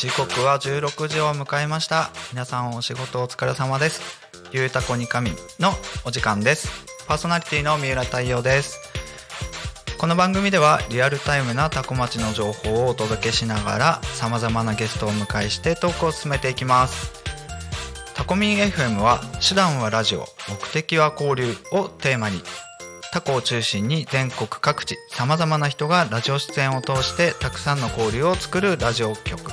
時刻は16時を迎えました。皆さんお仕事お疲れ様です。ゆうたこにかみのお時間です。パーソナリティの三浦太陽です。この番組ではリアルタイムなタコ町の情報をお届けしながらさまざまなゲストをお迎えしてトークを進めていきます。タコミン FM は手段はラジオ目的は交流をテーマにタコを中心に全国各地さまざまな人がラジオ出演を通してたくさんの交流を作るラジオ局。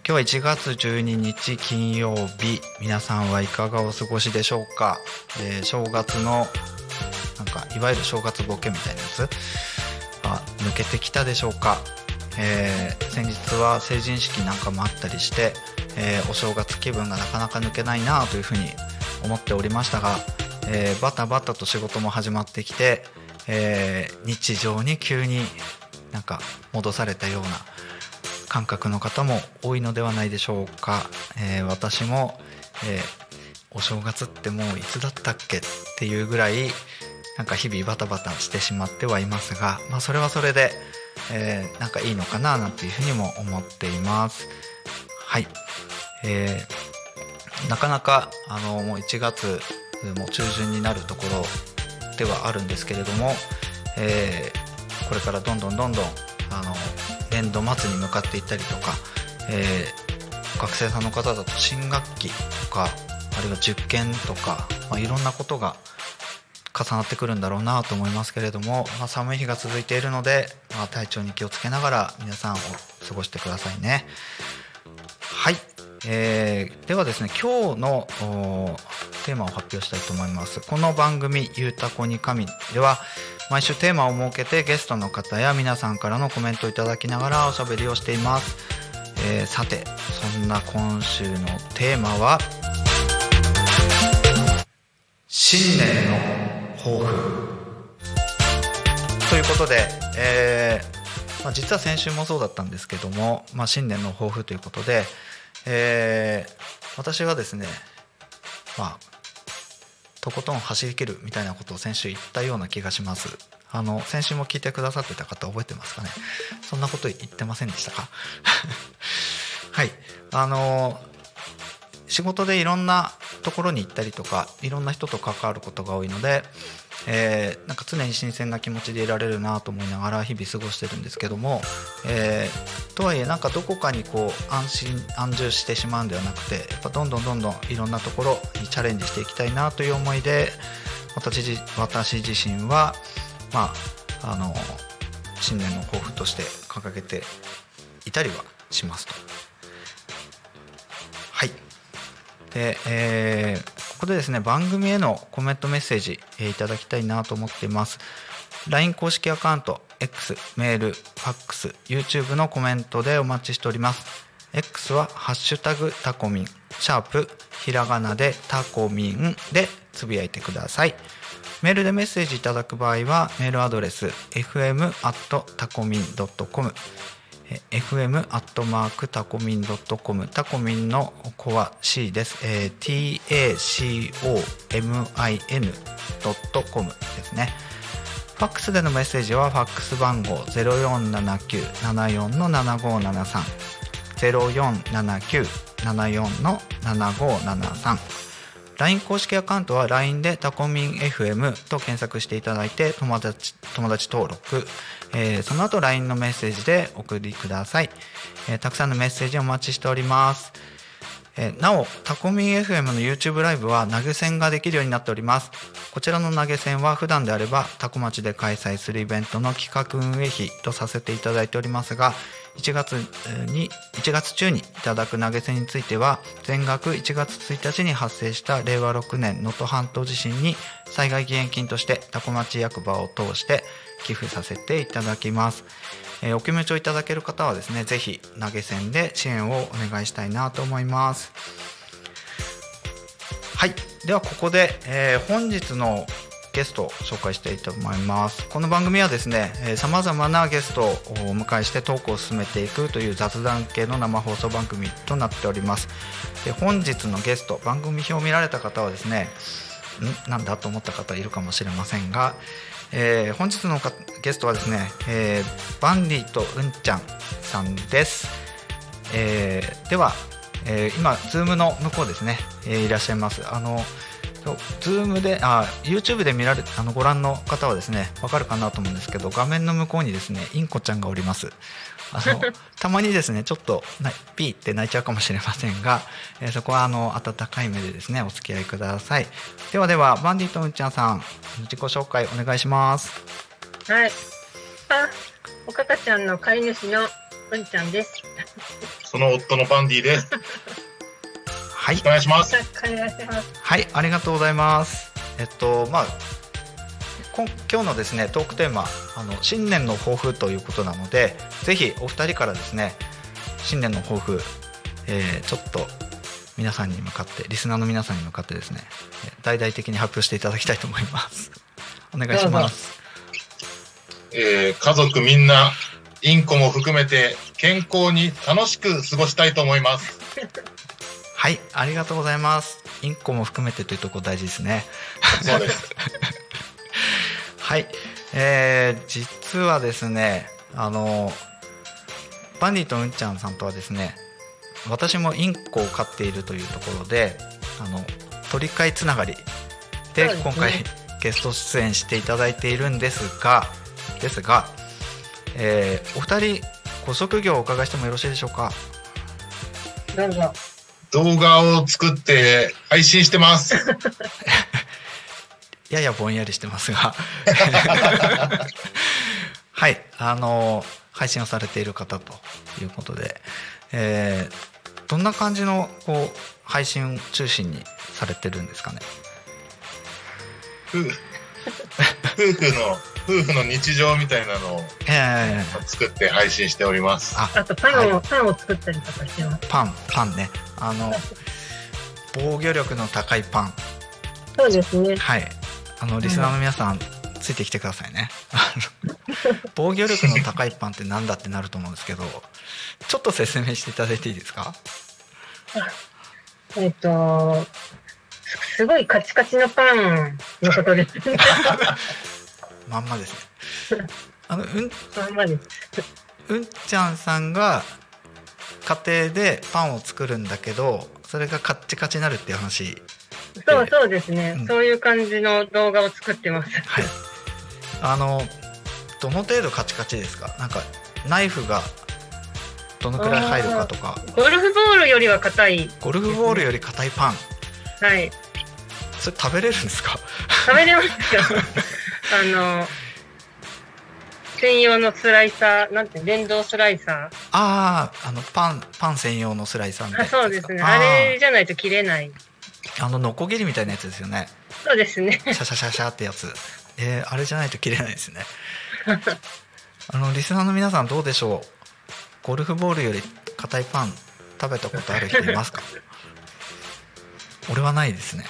今日は1月12日金曜日皆さんはいかがお過ごしでしょうか、えー正月のなんかいわゆる正月ボケみたいなやつ？あ抜けてきたでしょうか、えー先日は成人式なんかもあったりして、えーお正月気分がなかなか抜けないなというふうに思っておりましたが、えーバタバタと仕事も始まってきて、えー日常に急になんか戻されたような感覚の方も多いのではないでしょうか、えー私も、えーお正月ってもういつだったっけっていうぐらいなんか日々バタバタしてしまってはいますが、まあ、それはそれで、えーなんかいいのかななんていうふうにも思っています。はい、えーなかなかあのもう1月もう中旬になるところではあるんですけれども、えーこれからどんどんどんどんあの年度末に向かっていったりとか、えー学生さんの方だと新学期とかあるいは受験とか、まあ、いろんなことが重なってくるんだろうなと思いますけれども、まあ、寒い日が続いているので、まあ、体調に気をつけながら皆さんを過ごしてくださいね。はい、えーではですね今日のテーマを発表したいと思います。この番組「ゆうたこに神」では毎週テーマを設けてゲストの方や皆さんからのコメントをいただきながらおしゃべりをしています、えーさてそんな今週のテーマは新年の抱負。ということで、えーまあ、実は先週もそうだったんですけども、まあ、新年の抱負ということで、えー私がですねまあとことん走り切るみたいなことを先週言ったような気がします。あの先週も聞いてくださってた方覚えてますかね？そんなこと言ってませんでしたか？はい。あの仕事でいろんなところに行ったりとかいろんな人と関わることが多いので、えーなんか常に新鮮な気持ちでいられるなと思いながら日々過ごしてるんですけども、えーとはいえなんかどこかにこう安心安住してしまうんではなくてやっぱどんどんどんどんいろんなところにチャレンジしていきたいなという思いで私自私自身はまああの新年の抱負として掲げていたりはしますと。はいで、えーここでですね番組へのコメントメッセージ、えいただきたいなと思っています。LINE 公式アカウント X メールファックス YouTube のコメントでお待ちしております。X は「ハッシュタグタコミン」シャープひらがなでタコミンでつぶやいてください。メールでメッセージいただく場合はメールアドレス fm tacomin.com fm アットマークタコミンドットコムタコミンの子は C です、えー tacomin ドットコムですね。ファックスでのメッセージはファックス番号047974の7573 047974の7573 LINE 公式アカウントは LINE でタコミン FM と検索していただいて友達友達登録、えーその後 LINE のメッセージで送りください、えーたくさんのメッセージお待ちしております。えなおタコミン FM の YouTube ライブは投げ銭ができるようになっております。こちらの投げ銭は普段であればタコ町で開催するイベントの企画運営費とさせていただいておりますが1月に1月中にいただく投げ銭については全額1月1日に発生した令和6年能登半島地震に災害義援金としてタコ町役場を通して寄付させていただきます。えーお気持ちをいただける方はですねぜひ投げ銭で支援をお願いしたいなと思います。はい。ではここで、えー本日のゲストを紹介したいと思います。この番組はですねさまざまなゲストをお迎えしてトークを進めていくという雑談系の生放送番組となっております。で本日のゲスト番組表を見られた方はですねん？なんだと思った方いるかもしれませんが、えー本日のゲストはですね、えーバンディとうんちゃんさんです、えーでは、えー今 Zoom の向こうですね、えーいらっしゃいます。あの Zoom であ YouTube で見られあのご覧の方はですねわかるかなと思うんですけど画面の向こうにですねインコちゃんがおりますあの たまにですねちょっとなピーって泣いちゃうかもしれませんが、えーそこはあの温かい目でですねお付き合いくださいではではバンディとうんちゃんさん自己紹介お願いしますはい。あ、おかかちゃんの飼い主のうんちゃんです。その夫のバンディです。よはいお願いします。はい、ありがとうございます。えっと、まあ、今日のですね、トークテーマ、あの新年の抱負ということなので、ぜひお二人からですね、新年の抱負、えーちょっと皆さんに向かって、リスナーの皆さんに向かってですね、えー大々的に発表していただきたいと思います。お願いします。えー家族みんな、インコも含めて健康に楽しく過ごしたいと思います。はい、ありがとうございます。インコも含めてというところ大事ですね。そうです。はい、えー実はですねあのバンディとうんちゃんさんとはですね私もインコを飼っているというところであの鳥飼つながりで今回ゲスト出演していただいているんですがですが、えーお二人ご職業をお伺いしてもよろしいでしょうか？どうぞ。動画を作って配信してます。ややぼんやりしてますが。はい。あの配信をされている方ということで、えーどんな感じのこう配信中心にされてるんですかね？夫夫婦の、夫婦の日常みたいなのをえー作って配信しております。あ。あとパンを、パンを作ったりとかしてます。パンパンね。あの防御力の高いパン。そうですね。はい。あのリスナーの皆さん、ついてきてくださいね。防御力の高いパンってなんだってなると思うんですけどちょっと説明していただいていいですか？えっと、すすごいカチカチのパンのことです。まんまですね あのうんまんまです。うんちゃんさんが家庭でパンを作るんだけどそれがカッチカチになるっていう話そうそうですね、うんそういう感じの動画を作ってます。はいあのどの程度カチカチですか？なんかナイフがどのくらい入るかとかゴルフボールよりは硬い。ゴルフボールより硬いパンはい。それ食べれるんですか？食べれますよ。あの、専用のスライサー、なんて、電動スライサー。あああのパンパン専用のスライサーみたいあなそうですね。かあれじゃないと切れない。あのノコギリみたいなやつですよね。そうですね。シャシャシャシャってやつ。えーあれじゃないと切れないですね。あのリスナーの皆さんどうでしょう？ゴルフボールより硬いパン食べたことある人いますか？俺はないですね。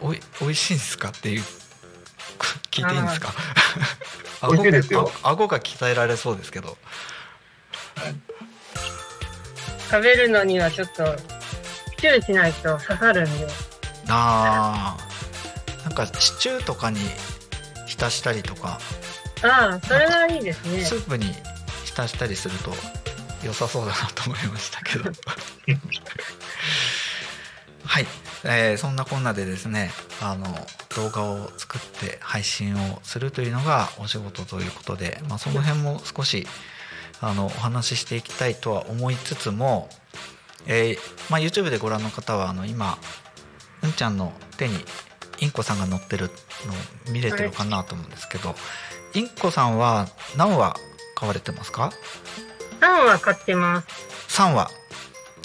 おおいおいしいんですか？っていう聞いていいんですか？美味しいですよ。あ顎が鍛えられそうですけど。食べるのにはちょっと、チューしないと刺さるんで。あー。なんかシチューとかに浸したりとか。ああ、それはいいですね。ス。ープに浸したりすると良さそうだなと思いましたけど はい、えーそんなこんなでですねあの動画を作って配信をするというのがお仕事ということで、まあ、その辺も少しあのお話ししていきたいとは思いつつも、えーまあ、YouTube でご覧の方はあの今うんちゃんの手にインコさんが乗ってるの見れてるかなと思うんですけど、インコさんは何羽飼われてますか？3は買ってます。3羽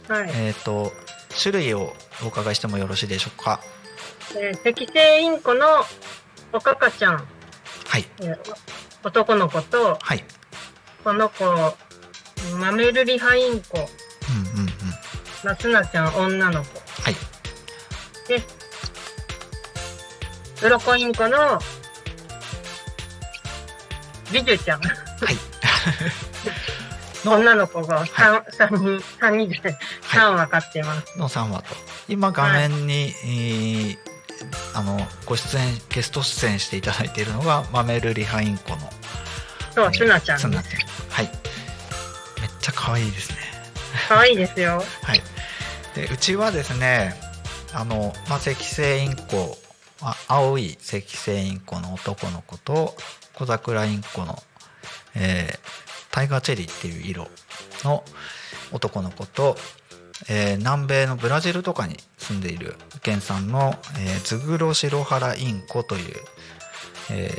は？い。えっ、と種類をお伺いしてもよろしいでしょうか？えー赤星インコのおかかちゃん、はい。えー男の子と、はい。この子、マメルリハインコ、うんうんうん。ナツナちゃん女の子。はい。で、ウロコインコの、ビジュちゃん。はい。の 女の子が 3, 三人、三人で3羽飼ってます。の3羽と。今画面に、えーあのご出演ゲスト出演していただいているのがマメルリハインコのそう、ツナちゃん。ツナちゃん。はい。めっちゃ可愛いですね。可愛いですよ。はい。でうちはですねあの、まあ、赤星インコあ青い赤星インコの男の子と小桜インコの、えータイガーチェリーっていう色の男の子と、えー南米のブラジルとかに住んでいる原産の、えーズグロシロハラインコという、え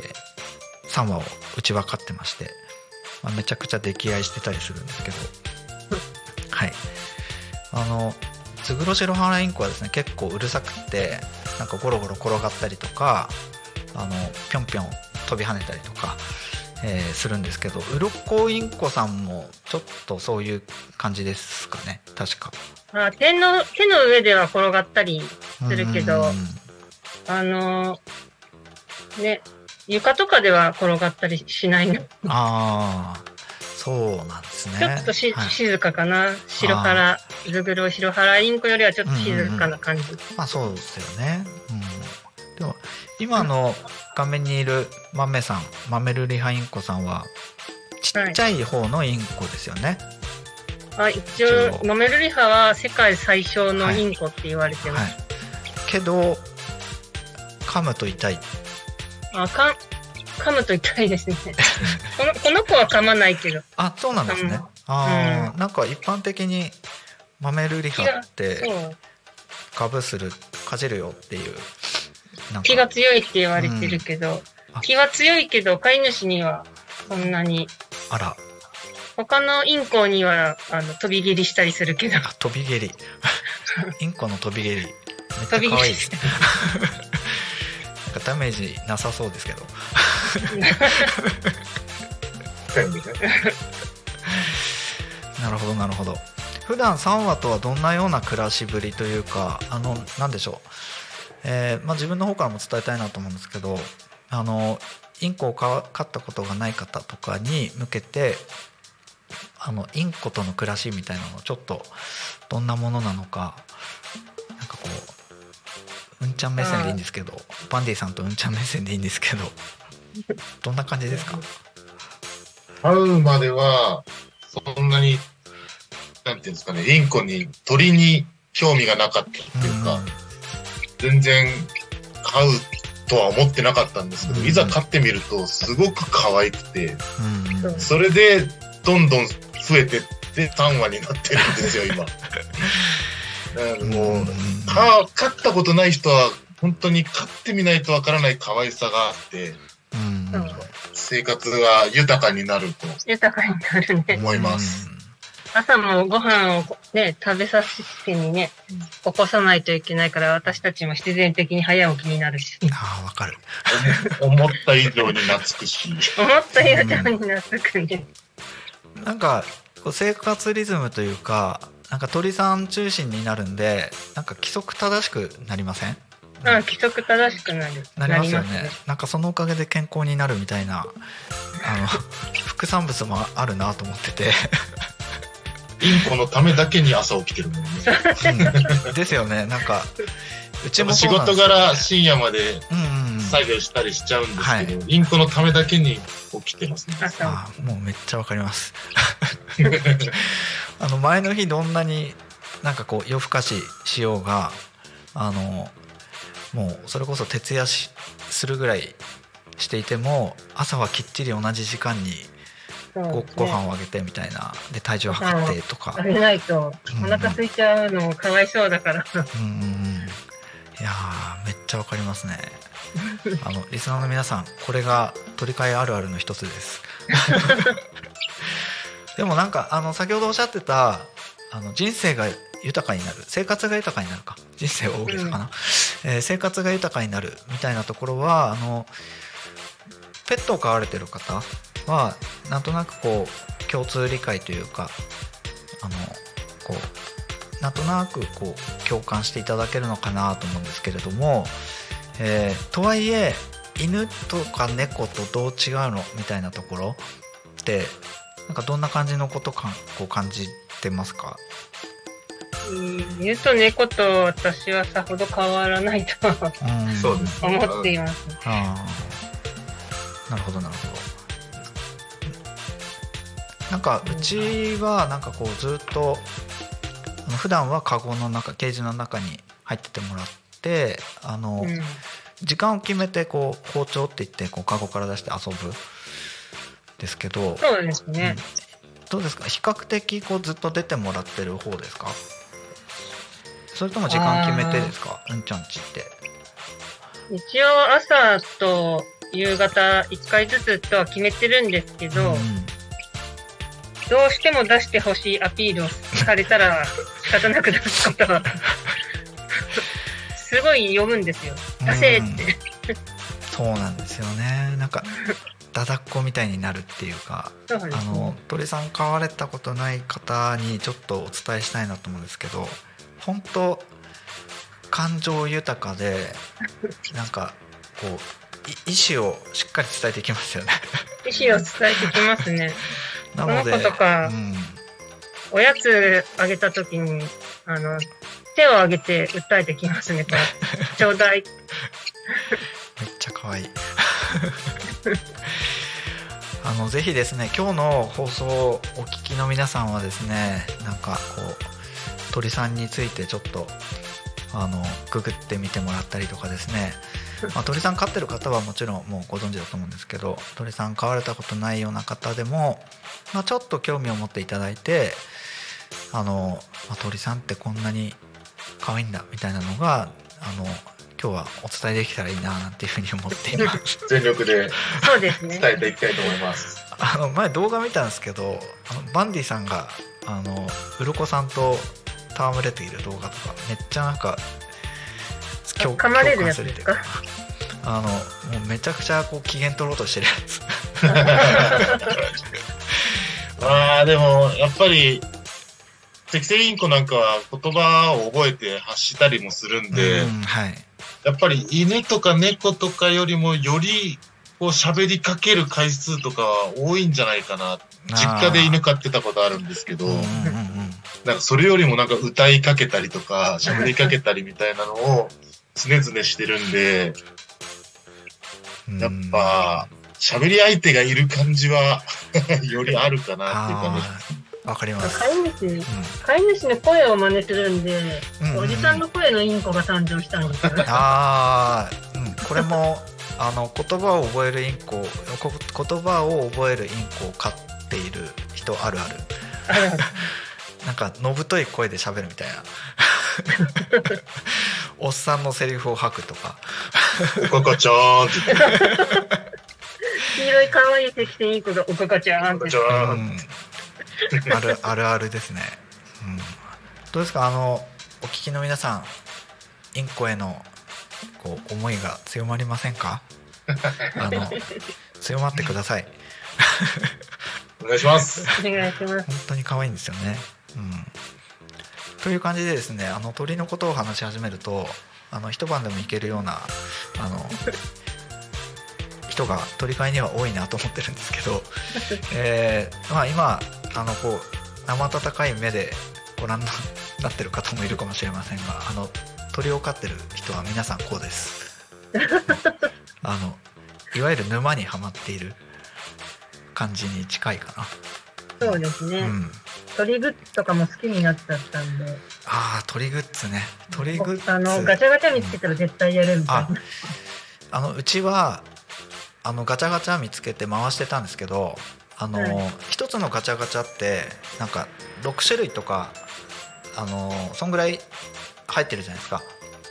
3羽をうちは飼ってまして、まあめちゃくちゃ溺愛してたりするんですけど。はい。あのズグロシロハラインコはですね結構うるさくってなんかゴロゴロ転がったりとかあのぴょんぴょん飛び跳ねたりとか、えーするんですけどウロコインコさんもちょっとそういう感じですかね確かあ手の、手の上では転がったりするけどうん、あのーね、床とかでは転がったりしないの？ああそうなんですねちょっとし、はい静かかな？白原、ズグロ白原インコよりはちょっと静かな感じ。まあそうですよね。うん、でも今の画面にいるマメさん、マメルリハインコさんはちっちゃい方のインコですよね。あ一一応応、ノメルリハは世界最小のインコって言われてます。はい。けど噛むと痛い。あ、か噛むと痛いですね。このこの子は噛まないけど。あ、そうなんですね。うんああ、なんか一般的にマメルリハってそう。ガブするかじるよっていう気が強いって言われてるけど、あ。気は強いけど飼い主にはそんなに。あら。他のインコにはあの飛び蹴りしたりするけど。あ飛び蹴り。インコの飛び蹴り。めっちゃ飛び蹴り可愛いですねなんかダメージなさそうですけど。なるほどなるほど。普段3話とはどんなような暮らしぶりというかあのなんでしょう、えーまあ、自分の方からも伝えたいなと思うんですけどあのインコを飼飼ったことがない方とかに向けてあのインコとの暮らしみたいなのをちょっとどんなものなのかなんかこううんちゃん目線でいいんですけどバンディさんとうんちゃん目線でいいんですけどどんな感じですか？会うまでは、そんなに、なんていうんですかね、インコに、鳥に興味がなかったっていうか、全然飼うとは思ってなかったんですけど、うん。いざ飼ってみると、すごく可愛くて、うんうん。それで、どんどん増えてって、3話になってるんですよ、今。もう、か飼ったことない人は、本当に飼ってみないとわからない可愛さがあって、うん。生活が豊かになると豊かになるね。思います。朝もご飯をね食べさせにね起こさないといけないから私たちも必然的に早起きになるし。ああわかる。思った以上に懐くし。思った以上になってくね。なんかこう生活リズムというかなんか鳥さん中心になるんでなんか規則正しくなりません？あ規則正しくなる。なりますよね。なりなんかそのおかげで健康になるみたいなあの副産物もあるなと思ってて、インコのためだけに朝起きてるもんね。うん。ですよね。なんかうちも仕事柄深夜までうんうんうん。作業したりしちゃうんですけど、インコのためだけに起きてますね。朝。あーもうめっちゃわかります。あの前の日どんなになんかこう夜更かししようがあのもうそれこそ徹夜しするぐらいしていても朝はきっちり同じ時間にご,、ご飯をあげてみたいな。で体重を測ってとか。あげないとお腹空いちゃうのかわいそうだから。うんうんうん。いやーめっちゃわかりますね。あのリスナーの皆さんこれが取り替えあるあるの一つです。でもなんかあの先ほどおっしゃってたあの人生が豊かになる。生活が豊かになるか。人生は大げさかな、えー生活が豊かになるみたいなところはあのペットを飼われてる方はなんとなくこう共通理解というかあのこうなんとなくこう共感していただけるのかなと思うんですけれども、えーとはいえ犬とか猫とどう違うのみたいなところってなんかどんな感じのことかこう感じてますか？うん犬と猫と私はさほど変わらないと。思っています。なるほどなるほどなんかうちはなんかこうずっと普段はカゴの中ケージの中に入っててもらってあの、うん。時間を決めてこう包丁って言ってこうカゴから出して遊ぶですけどそうですね。どうですか？比較的こうずっと出てもらってる方ですか？それとも時間決めてですか？うんちゃんちって。一応朝と夕方1回ずつとは決めてるんですけど、うんどうしても出してほしいアピールをされたら 仕方なく出すことはすごい読むんですよ。出せって。そうなんですよねなんかだだっこみたいになるっていうかねあの鳥さん買われたことない方にちょっとお伝えしたいなと思うんですけど本当感情豊かで なんかこうい意思をしっかり伝えていきますよね。意思を伝えてきますね。なのでこの子とかうん、おやつあげたときに、あの、手を挙げて訴えてきますね、これ。ちょうだい。めっちゃ可愛い あのぜひですね今日の放送をお聞きの皆さんはですねなんかこう鳥さんについてちょっとあのググってみてもらったりとかですね、まあ、鳥さん飼ってる方はもちろんもうご存知だと思うんですけど鳥さん飼われたことないような方でも、まあ、ちょっと興味を持っていただいてあの、まあ、鳥さんってこんなに可愛いんだみたいなのがあの今日はお伝えできたらいいななんていうふうに思っています。全力でそうですね。伝えていきたいと思います。あの前動画見たんですけどあのバンディさんがあの鱗さんと戯れている動画とかめっちゃなんか共噛まれるやつですか？あのもうめちゃくちゃこう機嫌取ろうとしてるやつ。まあでも、やっぱり、適正インコなんかは言葉を覚えて発したりもするんで、うんはい。やっぱり犬とか猫とかよりもよりこう喋りかける回数とかは多いんじゃないかな。実家で犬飼ってたことあるんですけど、うんうんうん。なんかそれよりもなんか歌いかけたりとか喋りかけたりみたいなのを常々してるんで、うん。やっぱ喋り相手がいる感じは よりあるかなっていう感じ。わかります、飼い主、うん。飼い主の声を真似するんで、うんうんうん。おじさんの声のインコが誕生したんですよ。あー、うん、これもあの言葉を覚えるインコこ言葉を覚えるインコを飼っている人あるある。なんかのぶとい声で喋るみたいなおっさんのセリフを吐くとかおかかちゃーんって黄色い可愛い赤線インコがおかかちゃんっておかかち。ゃうーん。んあるあるあるですね、うん、どうですか？あのお聞きの皆さんインコへのこう思いが強まりませんか？あの 強まってくださいお願いします。お願いします。本当に可愛いんですよね。うん、という感じでですねあの鳥のことを話し始めるとあの一晩でも行けるようなあの人が鳥飼いには多いなと思ってるんですけど、えーまあ、今あのこう生温かい目でご覧になってる方もいるかもしれませんがあの鳥を飼ってる人は皆さんこうです。あのいわゆる沼にはまっている感じに近いかそうですね。なうん鳥グッズとかも好きになっちゃったんで、ああ鳥グッズね鳥グッズあの、ガチャガチャ見つけたら絶対やるみたいああのうちはあのガチャガチャ見つけて回してたんですけどあの、はい一つのガチャガチャってなんか6種類とかあのそんぐらい入ってるじゃないですか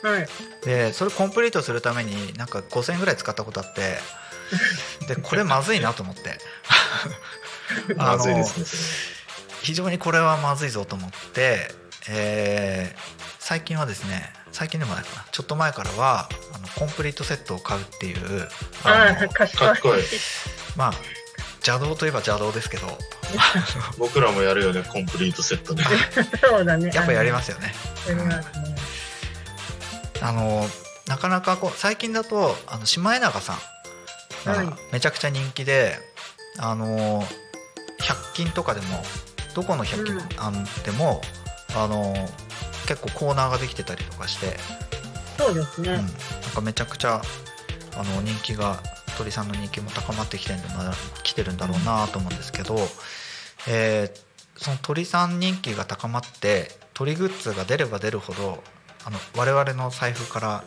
な。はい。でそれコンプリートするためになんか5000円ぐらい使ったことあってでこれまずいなと思って あまのずいですね。非常にこれはまずいぞと思って、えー最近はですね最近でもないかなちょっと前からはあのコンプリートセットを買うっていうあのあ、賢い。かっこいい。まあ邪道といえば邪道ですけど 僕らもやるよね、コンプリートセットで。そうだね。やっぱやりますよね。す。やりますね。あのなかなかこう最近だとあのシマエナガさんはいがめちゃくちゃ人気で、あの100均とかでもどこの100均うん。あんでも、あの結構コーナーができてたりとかして、そうですね。うん、なんかめちゃくちゃあの人気が鳥さんの人気も高まってきてるんだな来てるんだろうなと思うんですけど、えーその鳥さん人気が高まって鳥グッズが出れば出るほどあの我々の財布から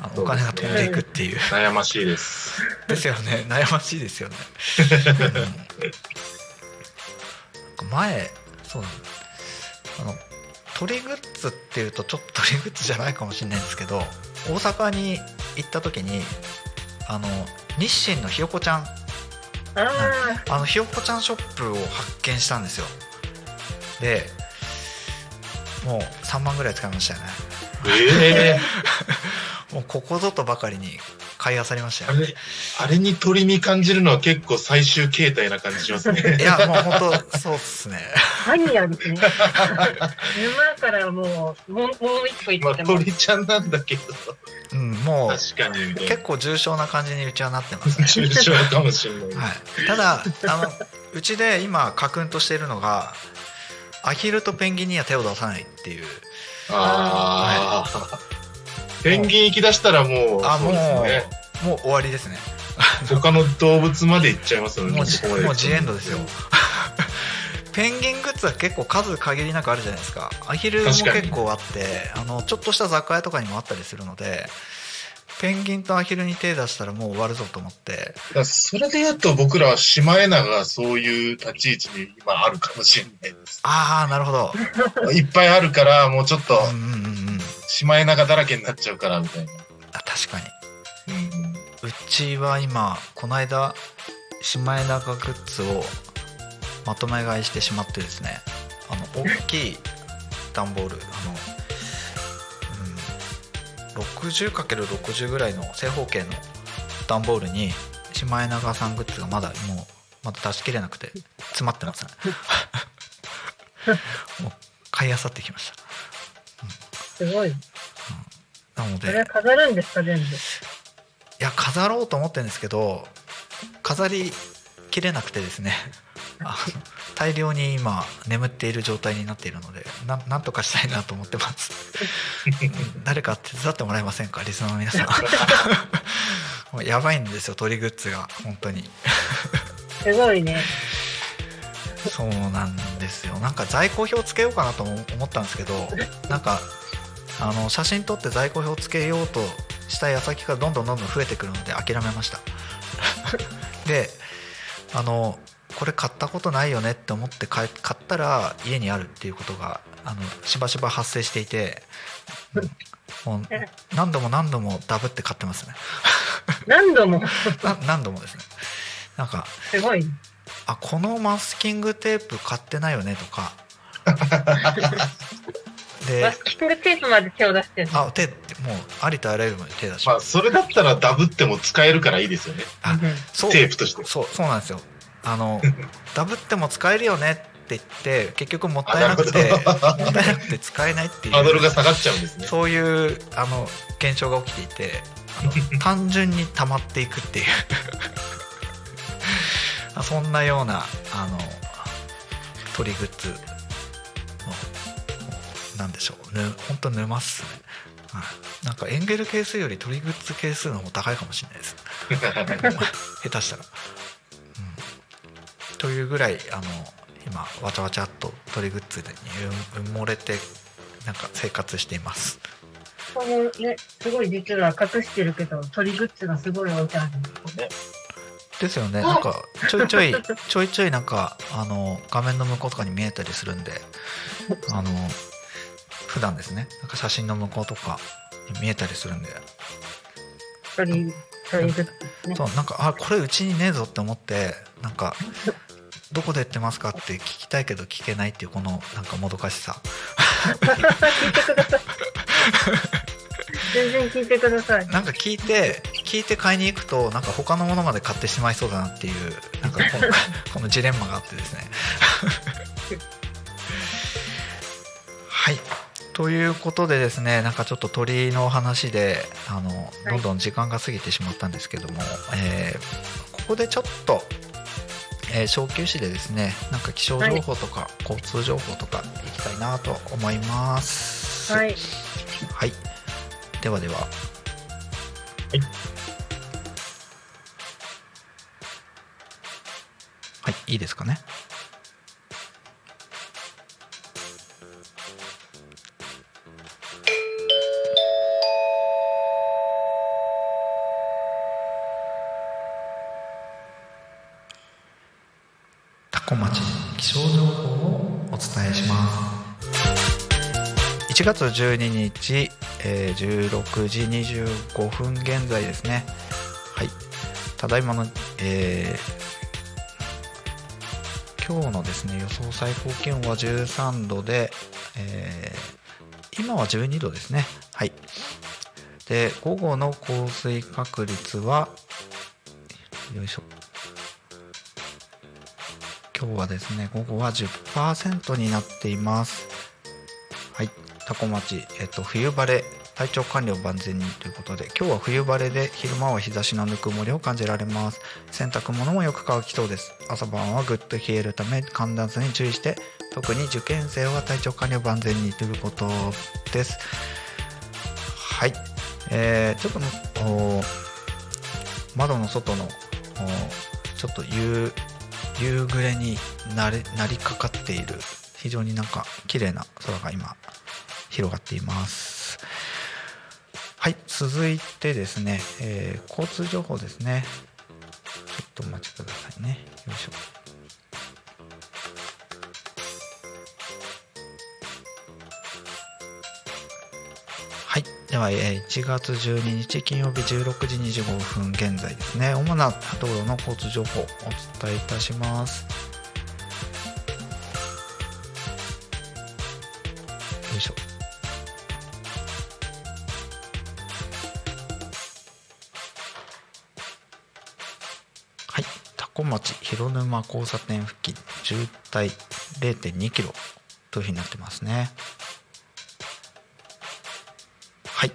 あのお金が飛んでいくっていう。悩ましいです。ですよね。悩ましいですよね、うん前そうだあの鳥グッズっていうとちょっと鳥グッズじゃないかもしれないんですけど大阪に行った時にあの日清のひよこちゃん。あのひよこちゃんショップを発見したんですよ。でもう3万ぐらい使いましたよね。ええ もうここぞとばかりに買い漁りましたよあれ、あれに鳥に感じるのは結構最終形態な感じしますねい。やもう本当そうっすねマニアですね。沼からもう、もう、もう一個行まあっても。鳥ちゃんなんだけど、うんもう確かに結構重症な感じにうちはなってますね、重症かもしれない。はい、ただあのうちで今家訓としているのがアヒルとペンギンには手を出さないっていうああ。ペンギン行き出したらもう、あもうね。もう終わりですね。他の動物まで行っちゃいますよね。もうもうジエンドですよ。ペンギングッズは結構数限りなくあるじゃないですか。アヒルも結構あってあのちょっとした雑貨屋とかにもあったりするのでペンギンとアヒルに手出したらもう終わるぞと思って。それで言うと僕らはシマエナガがそういう立ち位置に今あるかもしれないです。ああなるほど。いっぱいあるから、もうちょっとうんうんうんうんシマエナガだらけになっちゃうからみたいな。あ確かに。うんうちは今この間シマエナガグッズをまとめ買いしてしまってですね。あの大きい段ボールあの、うん、60×60 ぐらいの正方形の段ボールにシマエナガさんグッズがまだもうまだ出し切れなくて詰まってます。ね もう買い漁ってきましたすごい。なのそれで飾るんですか、全部？いや飾ろうと思ってるんですけど飾りきれなくてですね。大量に今眠っている状態になっているのでななんとかしたいなと思ってます。誰か手伝ってもらえませんか？リスナーの皆さん。もうやばいんですよ鳥グッズが。本当に。すごいね。そうなんですよ。なんか在庫表つけようかなとも思ったんですけどなんかあの写真撮って在庫表つけようとした矢先からどんどんどんどん増えてくるので諦めました であのこれ買ったことないよねって思って買ったら家にあるっていうことがあのしばしば発生していて、うんもう何度も何度もダブって買ってますね 何度も？な何度もですねなんかすごい。あこのマスキングテープ買ってないよねとかでマスキングテープまで手を出してるの。あ手もうありとあらゆるものに手出しまあ、それだったらダブっても使えるからいいですよね。あテープとして。そうそうなんですよあの ダブっても使えるよねって言って結局もったいなくてもあったいなくて使えないっていうハードルが下がっちゃうんですね。そういうあの現象が起きていてあの 単純に溜まっていくっていうあ そんなようなあの鳥グッズのなんでしょうぬ本当沼っす。ね、はい、なんかエンゲル係数より鳥グッズ係数の方が高いかもしれないです。下手したら、うん、というぐらいあの今わちゃわちゃっと鳥グッズに埋もれてなんか生活しています。このね、すごい実は隠してるけど、鳥グッズがすごい置いてあるんですよね。ですよね。なんかちょいちょいちょいちょいなんかあの画面の向こうとかに見えたりするんであの普段ですね。なんか写真の向こうとかに見えたりするんで。そうなんかあこれうちにねえぞって思ってなんかどこで売ってますかって聞きたいけど聞けないっていうこのなんかもどかしさ。全然聞いてください。なんか聞いて聞いて買いに行くとなんか他のものまで買ってしまいそうだなっていうなんかこの このジレンマがあってですね。はいということでですねなんかちょっと鳥の話であのどんどん時間が過ぎてしまったんですけども、えーここでちょっと、えー小休止でですねなんか気象情報とか交通情報とかいきたいなと思います。はい。はい。ではでは。はい。いいですかね。1月12日、えー16時25分現在ですね。はい。ただいまの、えー今日のですね、予想最高気温は13度で、えー今は12度ですね。はい。で、午後の降水確率は、よいしょ。今日はですね、午後は10%になっています。はい、タコ町、えっと、冬晴れ、体調管理を万全にということで、今日は冬晴れで昼間は日差しのぬくもりを感じられます。洗濯物もよく乾きそうです。朝晩はぐっと冷えるため、寒暖差に注意して、特に受験生は体調管理を万全にということです。はい、えー、ちょっとの窓の外のちょっと夕夕暮れになれなりかかっている非常になんか綺麗な空が今広がっていますはい続いてですね、えー交通情報ですねちょっとお待ちくださいねよいしょはい。では、えー1月12日金曜日16時25分現在ですね、主な道路の交通情報をお伝えいたします。本町広沼交差点付近、渋滞0.2キロというふうになってますね。はい、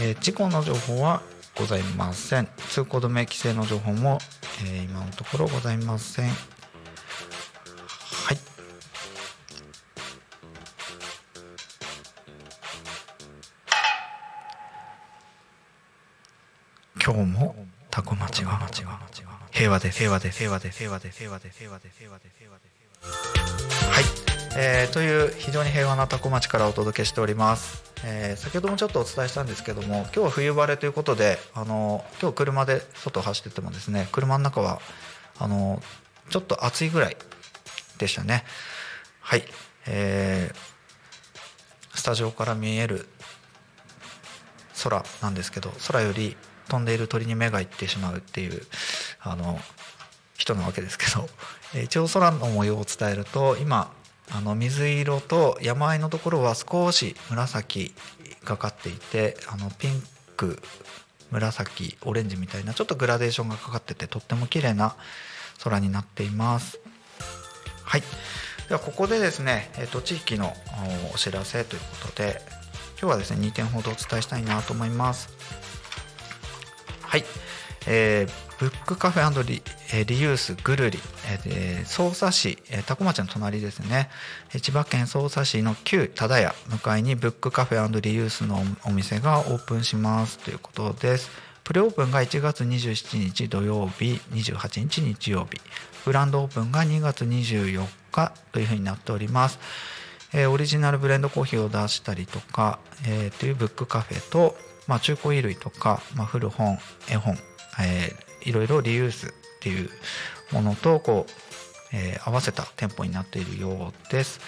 えー事故の情報はございません。通行止め規制の情報も、えー今のところございません。平和です平和です平和で平和で平和で平和で平和で平和で。はい、えーという非常に平和なタコ町からお届けしております、えー先ほどもちょっとお伝えしたんですけども今日は冬晴れということであの今日車で外を走っててもですね車の中はあのちょっと暑いぐらいでしたね。はい、えースタジオから見える空なんですけど空より飛んでいる鳥に目がいってしまうっていうあの人なわけですけど、一応空の模様を伝えると今あの水色と山あいのところは少し紫がかっていてあのピンク紫オレンジみたいなちょっとグラデーションがかかっててとっても綺麗な空になっています。はい。ではここでですね、えー、と地域のおお知らせということで今日はですね2点ほどお伝えしたいなと思います。はい、えーブックカフェリ,、リユースぐるり、匝瑳市、えー多古町の隣ですね、千葉県匝瑳市の旧忠屋向かいにブックカフェリユースのお店がオープンしますということです。プレオープンが1月27日土曜日28日日曜日。グランドオープンが2月24日というふうになっております。えーオリジナルブレンドコーヒーを出したりとか、えーというブックカフェと、まあ、中古衣類とか、まあ、古本絵本、えーいろいろリユースっていうものとこう、えー合わせた店舗になっているようです。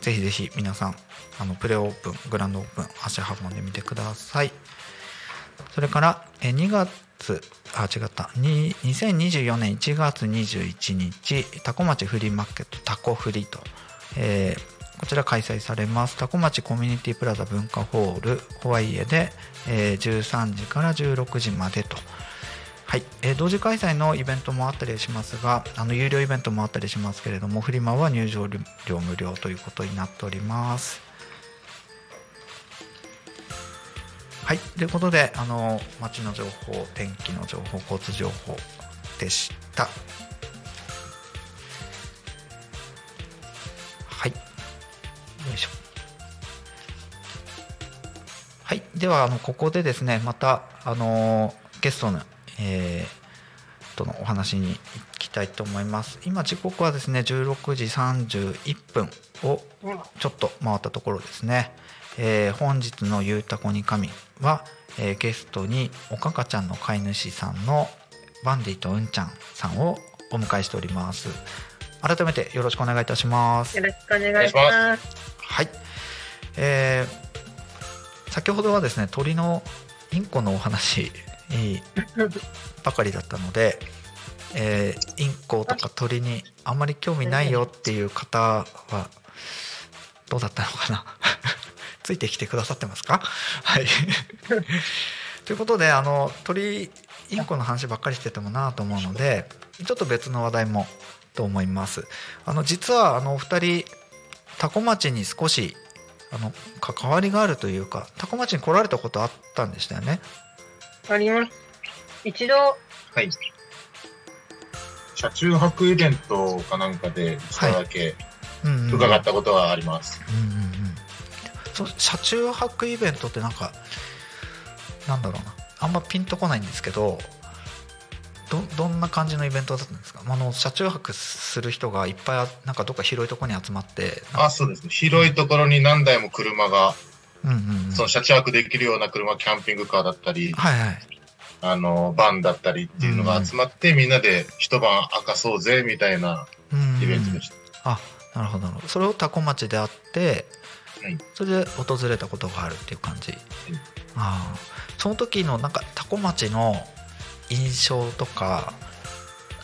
ぜひぜひ皆さんあのプレオープングランドオープン足運んでみてください。それからえー2月あ違った。2024年1月21日タコ町フリーマーケットタコフリと、えーこちら開催されます。タコ町コミュニティプラザ文化ホールホワイエで、えー13時から16時までと。はい、えー同時開催のイベントもあったりしますがあの有料イベントもあったりしますけれどもフリマは入場料無料ということになっております。はい。ということであの街の情報天気の情報交通情報でした。はい。よいしょ。はい、ではあのここでですねまたあのゲストの、えーとのお話に行きたいと思います。今時刻はですね16時31分をちょっと回ったところですね、えー本日の「ゆうたこに神」は、えーゲストにおかかちゃんの飼い主さんのバンディとうんちゃんさんをお迎えしております。改めてよろしくお願いいたします。よろしくお願いします。はい、えー先ほどはですね鳥のインコのお話えーばかりだったので、えーインコとか鳥にあんまり興味ないよっていう方はどうだったのかな？ついてきてくださってますか？はい。ということであの鳥インコの話ばっかりしててもなと思うのでちょっと別の話題もと思います。あの実はあのお二人多古町に少しあの関わりがあるというか多古町に来られたことあったんでしたよね？あります。一度、はい。車中泊イベントかなんかで一度だけうんうん伺ったことはあります。うんうんうんそう車中泊イベントってなんかなんだろうなあんまピンとこないんですけどどどんな感じのイベントだったんですか？あの車中泊する人がいっぱいなんかどっか広いところに集まってなんかあ、そうですね。広いところに何台も車が、うんうんうん。その車中泊できるような車、キャンピングカーだったり、はいはい。あの、バンだったりっていうのが集まって、みんなで一晩明かそうぜ、みたいなうんうんイベントでした。あなるほどなるほど。それを多古町であって、はい。それで訪れたことがあるっていう感じ、ああ。その時のなんか多古町の印象とか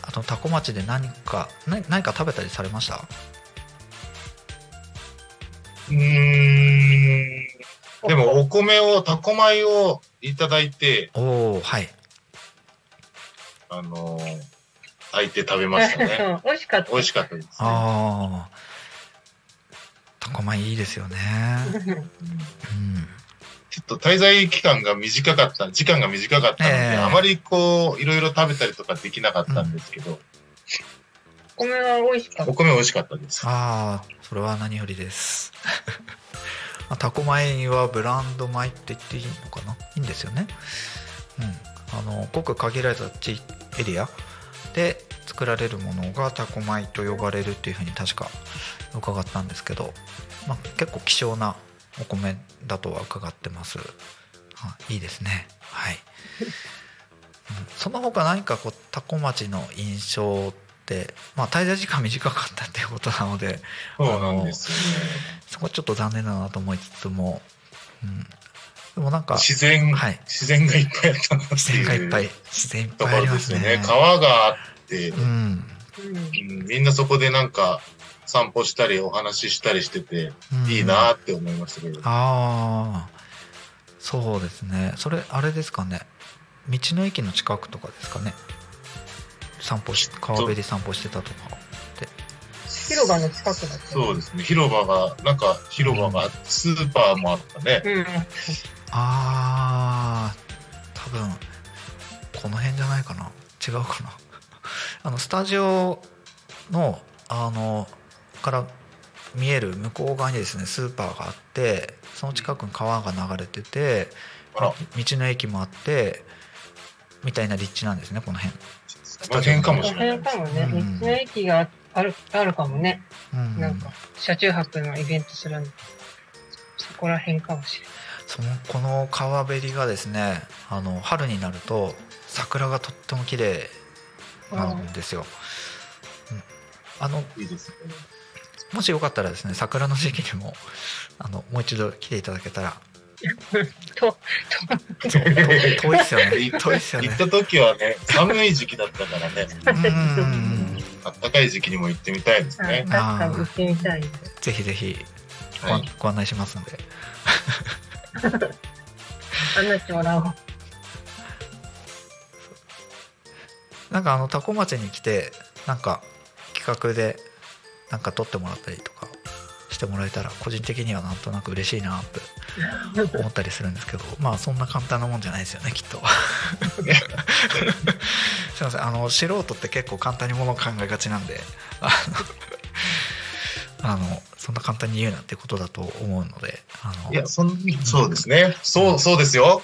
あと多古町で何かな何か食べたりされました？うーん。でも、お米を、タコ米をいただいて、おおはいあのー、炊いて食べましたね。美味しかった。美味しかったです、ね。ああ多古米いいですよねうんちょっと滞在期間が短かった、時間が短かったので、ええあまりこう、いろいろ食べたりとかできなかったんですけど、お米は美味しかったお。米美味しかったです。ああそれは何よりですまあタコ米はブランド米って言っていいのかな？いいんですよね。うん。あのごく限られた地エリアで作られるものがタコ米と呼ばれるっていうふうに確か伺ったんですけど、まあ、結構希少なお米だとは伺ってます。あいいですね。はい、その他何かこうタコ町の印象、まあ、滞在時間短かったっていうことなのでそうなんですよね。そこはちょっと残念だなと思いつつも、うん、でもなんか自然、はい。自然がいっぱいあったなって自然がいっぱいうい自然いっぱいありますすよね。川があって、うん。みんなそこでなんか散歩したりお話ししたりしてて、うん。いいなって思いましたけど。ああそうですね。それあれですかね。道の駅の近くとかですかね散歩し川辺で散歩してたとかって広場の近くだった。そうですね。広場が、なんか広場が、スーパーもあったね。うん。ああ多分この辺じゃないかな違うかな あのスタジオのあのから見える向こう側にですねスーパーがあってその近くに川が流れててあら道の駅もあってみたいな立地なんですねこの辺、その辺かもこのしれない辺かもね、うん道の駅があるあるかもね。うんなんか、車中泊のイベントするんで。そこら辺かもしれない。そのこの川べりがですねあの春になると桜がとっても綺麗なんですよ、うんあのいいですね。もしよかったらですね桜の時期にもあのもう一度来ていただけたらと、そう遠遠いですよね。行 っ遠いですよね。行った時はね、寒い時期だったからね、うん。うんうん暖かい時期にも行ってみたいですあね確。かに行ってみたい。ぜひぜひご,、はい。ご案内しますんで。案内してもらおう。なんかあの多古町に来てなんか企画でなんか撮ってもらったりとかしてもらえたら個人的にはなんとなく嬉しいなって思ったりするんですけどまあそんな簡単なもんじゃないですよねきっと。すいません。あの素人って結構簡単にものを考えがちなんで。あのあのそんな簡単に言うなってことだと思うのであの。いや、そんそうですね。そう、そうですよ。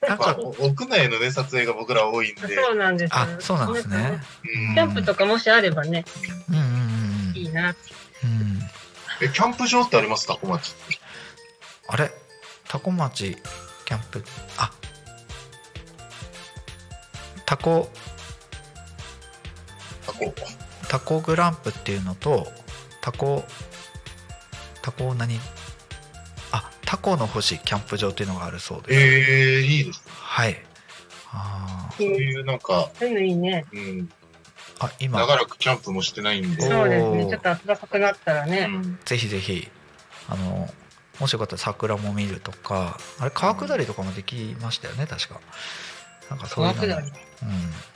まあ、なんかお屋内のね、撮影が僕ら多いんで、そうなんです。よあそうなんですね。うん。キャンプとかもしあればね、うんうんうんいいな。うん。え、キャンプ場ってあります？タコ町。あれ？タコ町キャンプ？あ。タコ。タコ。タコグランプっていうのとタコ。タコ何？あタコの星キャンプ場っていうのがあるそうです、えー、いいですね。はい。あそういうなんか、そういうのいいね。うん、ーあ今。長らくキャンプもしてないんで。おそうですね。ちょっと暖かくなったらね。ぜひぜひあのもしよかったら桜も見るとかあれ川下りとかもできましたよね確か。なんかそういうのも川下り。うん、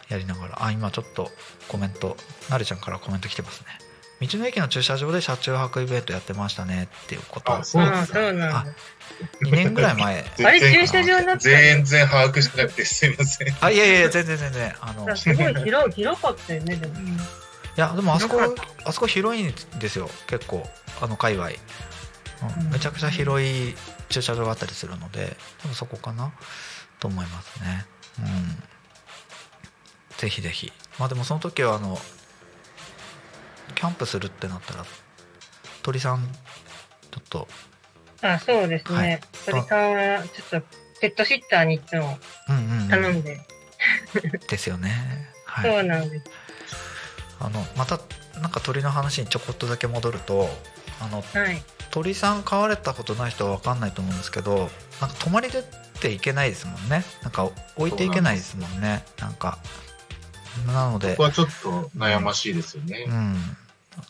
やりながら。あ今ちょっとコメントなるちゃんからコメント来てますね道の駅の駐車場で車中泊イベントやってましたねっていうこと。あそうああ、そうなんだ。2年ぐらい前。あれ駐車場になったの全然把握してなくてすいません。あいやいやいや全然全然。あのいすごい広い、広かったよね、でも。やでもあそこ広あそこ広いんですよ。結構あの界隈、うん、めちゃくちゃ広い駐車場があったりするので多分そこかなと思いますね。うん。ぜひぜひ。まあでもその時はあのキャンプするってなったら鳥さんちょっとあ、そうですはいね。鳥さんは、ちょっと、ペットシッターにいつもうんうんうん頼んで。ですよねはそいうなんです。あのまたなんか鳥の話にちょこっとだけ戻るとあのはい。鳥さん飼われたことない人は分かんないと思うんですけどなんか泊まりでっていけないですもんねなんか置いていけないですもんねなんかなのでここはちょっと悩ましいですよねう。ん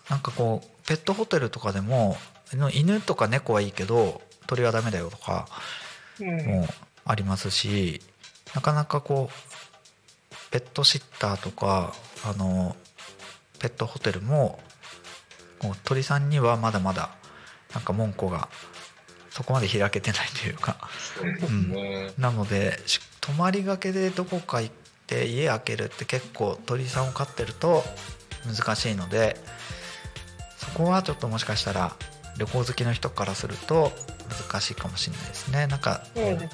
なんかこうペットホテルとかでもの犬とか猫はいいけど鳥はダメだよとかうん。もありますしなかなかこうペットシッターとかあのペットホテルもこう鳥さんにはまだまだなんか門戸がそこまで開けてないというかそうですね。なのでし泊まりがけでどこか行って家開けるって結構鳥さんを飼ってると難しいのでそこはちょっともしかしたら旅行好きの人からすると難しいかもしれないですね。なんか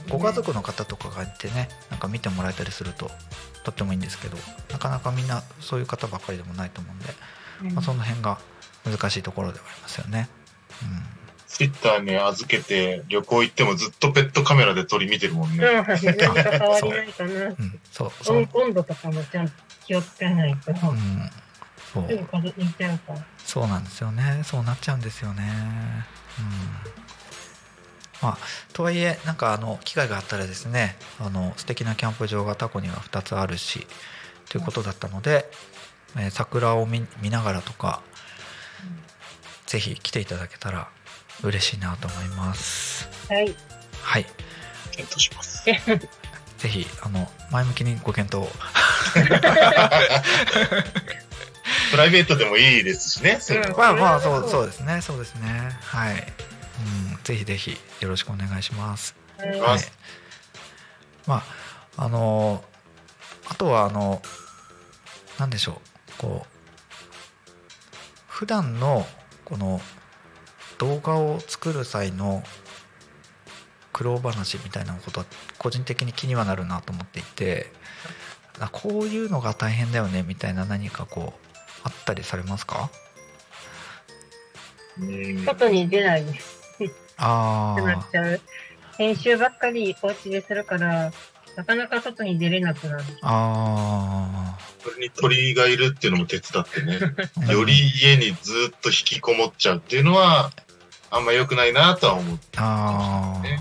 ご家族の方とかがいてねなんか見てもらえたりするととってもいいんですけどなかなかみんなそういう方ばっかりでもないと思うんで、まあ、その辺が難しいところではありますよね。ツイッターに預けて旅行行ってもずっとペットカメラで鳥見てるもんね。うん、な変わりないかな。うん。うん、そう。そう、温温度とかもちゃんと気をつけないと。うん、そう。すぐ風邪ひいちゃうから。そうなんですよね。そうなっちゃうんですよね。うん。まあとはいえなんかあの機会があったらですねあの素敵なキャンプ場がタコには2つあるしということだったので、えー桜を見見ながらとか、ぜひ来ていただけたら嬉しいなと思います。はい。はい。検討します。ぜひあの前向きにご検討。を プライベートでもいいですしね。まあまあそそううそうですね。そうですね。はい、うん、ぜひぜひよろしくお願いします。はい。まああのあとはあのなんでしょう。こう普段のこの動画を作る際の苦労話みたいなことは個人的に気にはなるなと思っていてあこういうのが大変だよねみたいな何かこうあったりされますか？うん外に出ないです。あってなっちゃう。編集ばっかりお家でするから、なかなか外に出れなくなる。ああそれに鳥がいるっていうのも手伝ってね、あ より家にずっと引きこもっちゃうっていうのは、あんま良くないなとは思ってああ、ね。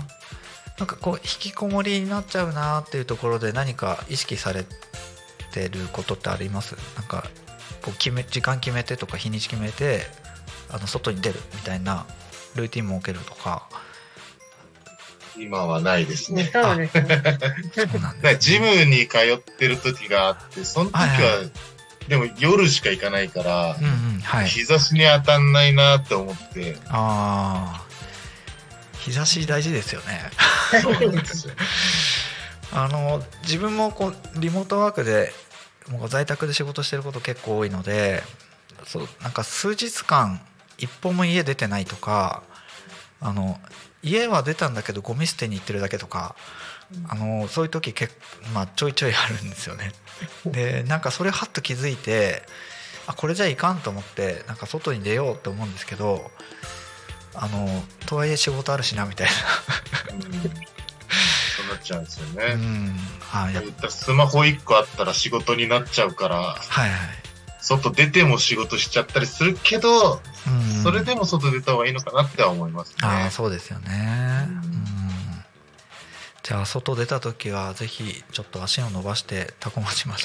なんかこう引きこもりになっちゃうなっていうところで何か意識されてることってあります？なんかこう決め時間決めてとか日にち決めてあの外に出るみたいなルーティン設けるとか。今はないですね。そうですジムに通ってる時があって、その時は、はいはでも夜しか行かないから、うんうんはい。日差しに当たんないなって思って、ああ日差し大事ですよね。そうですよ。あの自分もこうリモートワークでもう在宅で仕事してること結構多いのでそうなんか数日間一歩も家出てないとかあの家は出たんだけどゴミ捨てに行ってるだけとかあのそういう時結まあ、ちょいちょいあるんですよね。でなんかそれはっと気づいてあこれじゃいかんと思ってなんか外に出ようと思うんですけどあのとはいえ仕事あるしなみたいうんそうなっちゃうんですよな。うね。んあやっ言ったらスマホ1個あったら仕事になっちゃうから、はいはい。外出ても仕事しちゃったりするけど、うんそれでも外出た方がいいのかなっては思いますね。ああそうですよね、うんうんじゃあ外出た時はぜひちょっと足を伸ばしてタコ町まで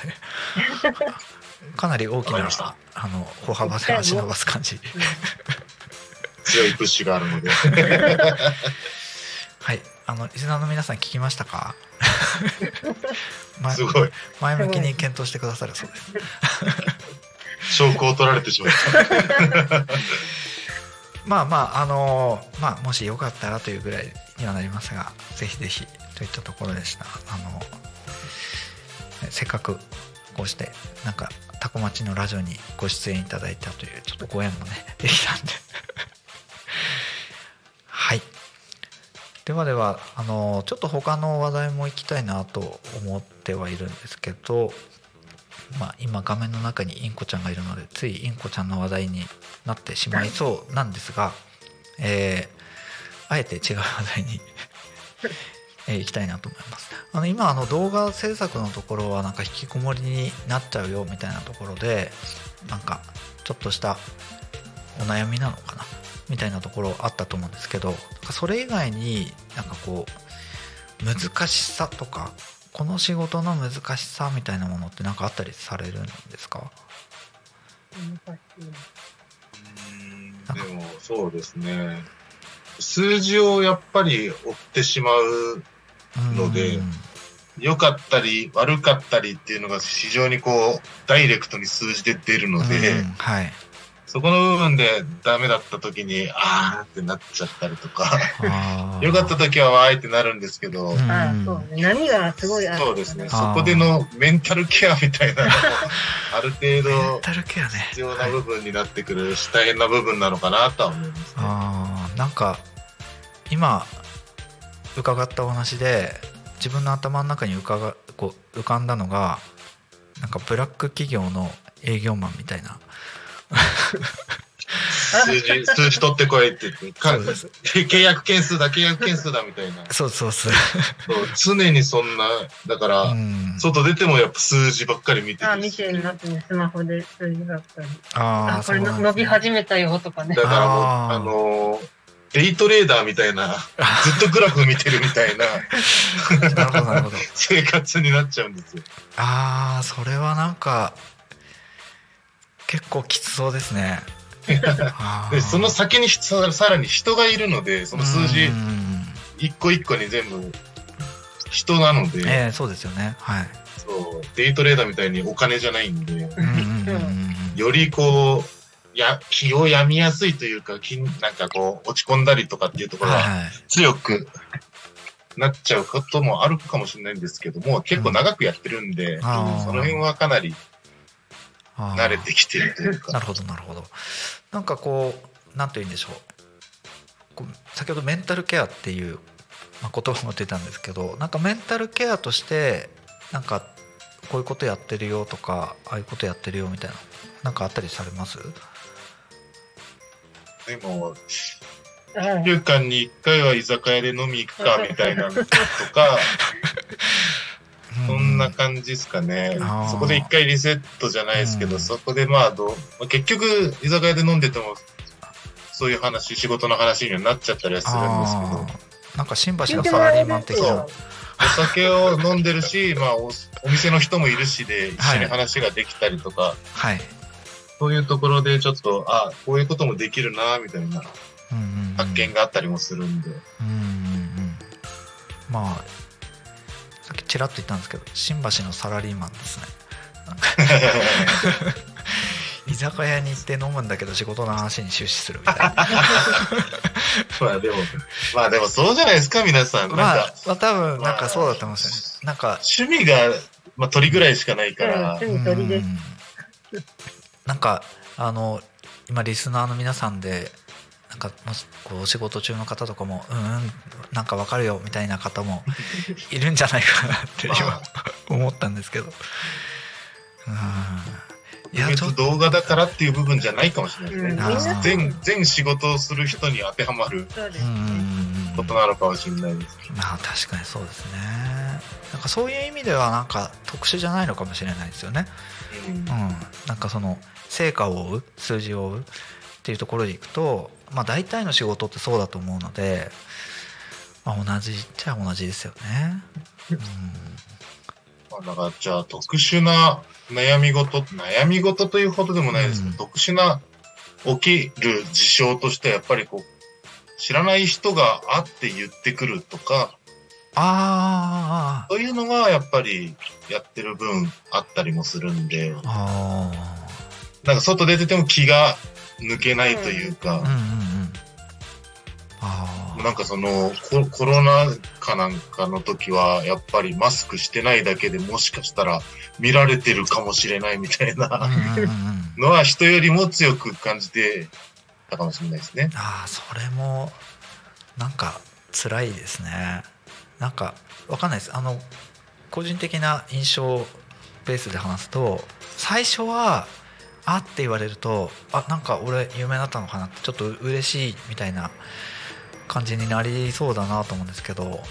かなり大きなあの歩幅で足伸ばす感じ 強いプッシュがあるので。はいあのリスナーの皆さん聞きましたか？前すごい。前向きに検討してくださるそうです。証拠を取られてしまった。まあまああのまあもしよかったらというぐらいにはなりますがぜひぜひといったところでした。あのせっかくこうしてなんかタコ町のラジオにご出演いただいたというちょっとご縁もねできたんで。はいではではあのちょっと他の話題も行きたいなと思ってはいるんですけどまあ、今画面の中にインコちゃんがいるのでついインコちゃんの話題になってしまいそうなんですが、えーあえて違う話題に えー行きたいなと思います。あの今あの動画制作のところはなんか引きこもりになっちゃうよみたいなところでなんかちょっとしたお悩みなのかな。みたいなところあったと思うんですけどそれ以外になんかこう難しさとかこの仕事の難しさみたいなものって何かあったりされるんですか？でもそうですね。数字をやっぱり追ってしまう、ので良かったり悪かったりっていうのが非常にこう、ダイレクトに数字で出るので、はいそこの部分でダメだった時に、あーってなっちゃったりとか、あー良かった時はわーいってなるんですけど、うんああ、そうね。波がすごいある。そうですね。あそーこでのメンタルケアみたいなのも、ある程度必要な部分になってくるし、大変な部分なのかなとは思いますね。あーなんか今伺ったお話で自分の頭の中に浮かがこう浮かんだのがなんかブラック企業の営業マンみたいな数字、数字取ってこいって言って、かそうです契約件数だ、契約件数だみたいな。そうそうそう、そう常にそんな、だから、うん、外出てもやっぱ数字ばっかり見てああ、るし見てるなってね、スマホで数字だったり。ああ、これ伸び始めたよとかねだ。からもう、あーあのーデイトレーダーみたいな、ずっとグラフ見てるみたいな なるほどなるほど 生活になっちゃうんですよ。ああそれはなんか結構きつそうですね。で、その先にささらに人がいるので、その数字うん一個一個に全部人なので、ええそうですよね。はい。そう、デイトレーダーみたいにお金じゃないんで、うんうんうんうんよりこう、や、気を病みやすいというか、気なんかこう、落ち込んだりとかっていうところははいはい。強くなっちゃうこともあるかもしれないんですけども、結構長くやってるんで、あー。その辺はかなり慣れてきてるというなか。るほどなるほど。なんかこうなんというんでしょう。こう先ほどメンタルケアっていう、まあ、言葉も出たんですけどなんかメンタルケアとしてなんかこういうことやってるよとかああいうことやってるよみたいななんかあったりされます？でも、うん1週間に1回は居酒屋で飲み行くかみたいなのとか、そんな感じですかね。そこで1回リセットじゃないですけど、うん。そこでまあどう、まあ結局居酒屋で飲んでても、そういう話、仕事の話にはなっちゃったりはするんですけど、なんか新橋のサラリーマン的な。お酒を飲んでるし、まあお、お店の人もいるしで、一緒に話ができたりとか、はい、そういうところでちょっと、あこういうこともできるな、みたいな発見があったりもするんで。うんうんうん。まあちらっと言ったんですけど新橋のサラリーマンですね。居酒屋に行って飲むんだけど仕事の話に終始するみたいな。まあでも、まあでもそうじゃないですか、皆さん。なんかまあ、まあ多分なんかそうだと思うんですよね。なんか趣味が、まあ鳥ぐらいしかないから、うん趣味鳥です。うん。なんかあの今リスナーの皆さんでなんかもしこうお仕事中の方とかもうんうんなんかわかるよみたいな方もいるんじゃないかなって今 思ったんですけど。うん。いやちょっと動画だからっていう部分じゃないかもしれないですね。全、全仕事をする人に当てはまることなのかもしれないです。まあ確かにそうですね。なんかそういう意味ではなんか特殊じゃないのかもしれないですよね。うん。うん、なんかその成果を追う数字を追うっていうところでいくと、まあ、大体の仕事ってそうだと思うので、まあ、同じっちゃ同じですよね。うん。まあだから、じゃあ特殊な悩み事、悩み事というほどでもないです。けど、うん。特殊な起きる事象としてはやっぱりこう、知らない人があって言ってくるとか、あそういうのがやっぱりやってる分あったりもするんで、なんか外出てても気が抜けないというかなんかそのココロナ禍なんかの時はやっぱりマスクしてないだけでもしかしたら見られてるかもしれないみたいあなのは人よりも強く感じてたかもしれないですね。ああそれもなんか辛いですね。なんかわかんないです。あの個人的な印象ベースで話すと最初は「あ」って言われると「あなんか俺有名だったのかな」ってちょっと嬉しいみたいな感じになりそうだなと思うんですけど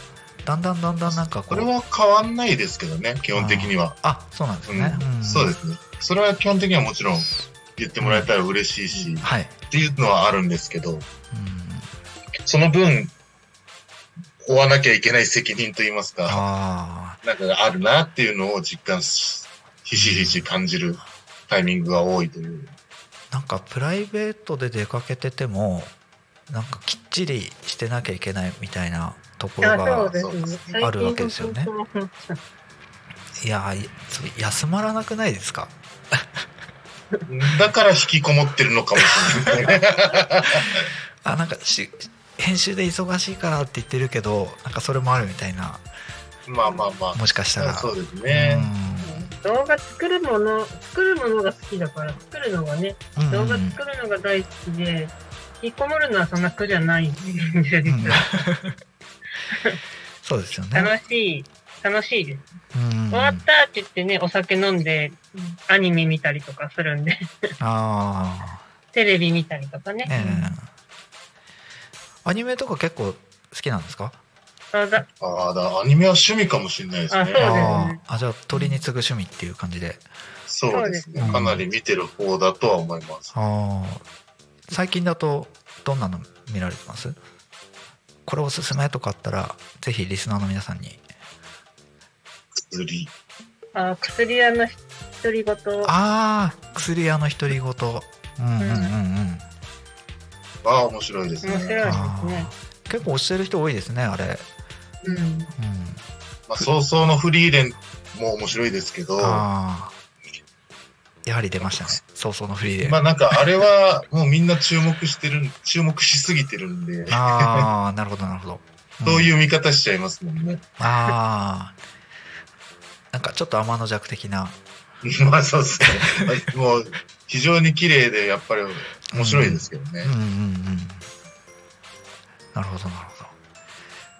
だんだんだんだんなんかこうこれは変わんないですけどね、基本的には。あそうなんですうんね、ん。そうですね。それは基本的にはもちろん言ってもらえたら嬉しいし、はい、っていうのはあるんですけど、うん、その分、負わなきゃいけない責任といいますか、あなんかあるなっていうのを実感し、ひしひし感じるタイミングが多いという。あなんかプライベートで出かけててもなんかきっちりしてなきゃいけないみたいなところが。あるわけですよねいやーそれ休まらなくないですか？だから引きこもってるのかもしれない。あなんかし編集で忙しいからって言ってるけどなんかそれもあるみたいなまあまあまあ。もしかしたらそうですね。動画作るもの、作るものが好きだから、作るのがね、うん動画作るのが大好きで、引きこもるのはそんな苦じゃない。んですよ、うん。そうですよね。楽しい、楽しいです。うん。終わったって言ってね、お酒飲んで、アニメ見たりとかするんで、あテレビ見たりとかね。あええ。アニメとか結構好きなんですか？だああ、だアニメは趣味かもしれないですね。あね。あじゃあ鳥に次ぐ趣味っていう感じで。そうですね。かなり見てる方だとは思います。ああ最近だとどんなの見られてます？これおすすめとかあったらぜひリスナーの皆さんに。薬。あ薬屋の独り言。ああ薬屋の独り言。うんうんうんうん。ああ、面白いですね。面白いですあね。ー。結構推してる人多いですねあれうん。うんまあ、早々のフリーレンも面白いですけど、やはり出ましたね。早々のフリーで、まあなんかあれはもうみんな注目してる、注目しすぎてるんで、ああなるほどなるほど。そういう見方しちゃいますもんね。ああなんかちょっと天の弱的な。まあそうですね。もう非常に綺麗でやっぱり面白いですけどね。うん。うんうん。なるほどなるほど